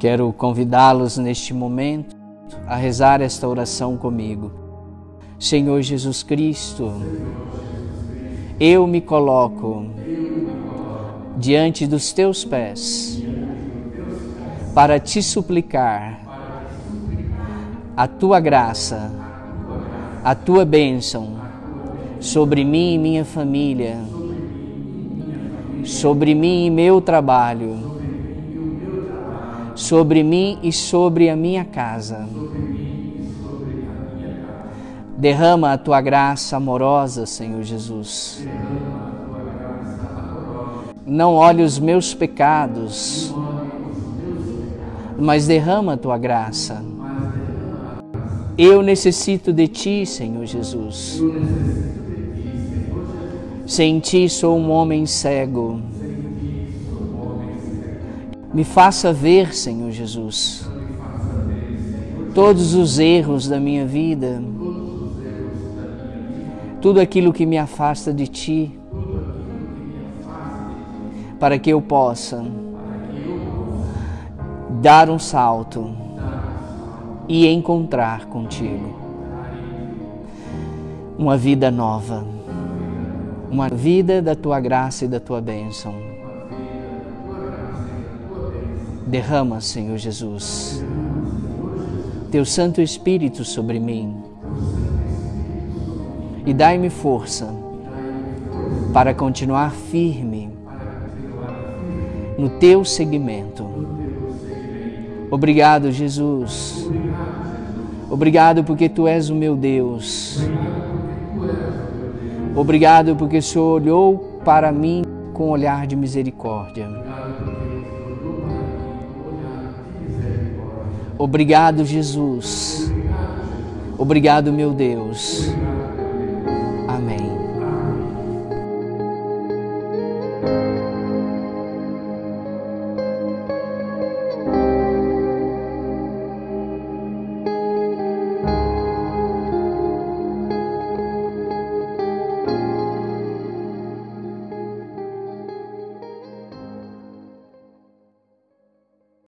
Quero convidá-los neste momento a rezar esta oração comigo. Senhor Jesus Cristo, eu me coloco diante dos teus pés para te suplicar a tua graça, a tua bênção sobre mim e minha família, sobre mim e meu trabalho sobre mim e sobre a minha casa. Derrama a tua graça amorosa, Senhor Jesus. Não olhe os meus pecados, mas derrama a tua graça. Eu necessito de ti, Senhor Jesus. Sem ti sou um homem cego. Me faça ver, Senhor Jesus, todos os erros da minha vida, tudo aquilo que me afasta de Ti, para que eu possa dar um salto e encontrar contigo uma vida nova, uma vida da tua graça e da tua bênção. Derrama, Senhor Jesus, teu Santo Espírito sobre mim e dai-me força para continuar firme no teu seguimento. Obrigado, Jesus. Obrigado porque tu és o meu Deus. Obrigado porque o Senhor olhou para mim com um olhar de misericórdia. Obrigado, Jesus. Obrigado, meu Deus.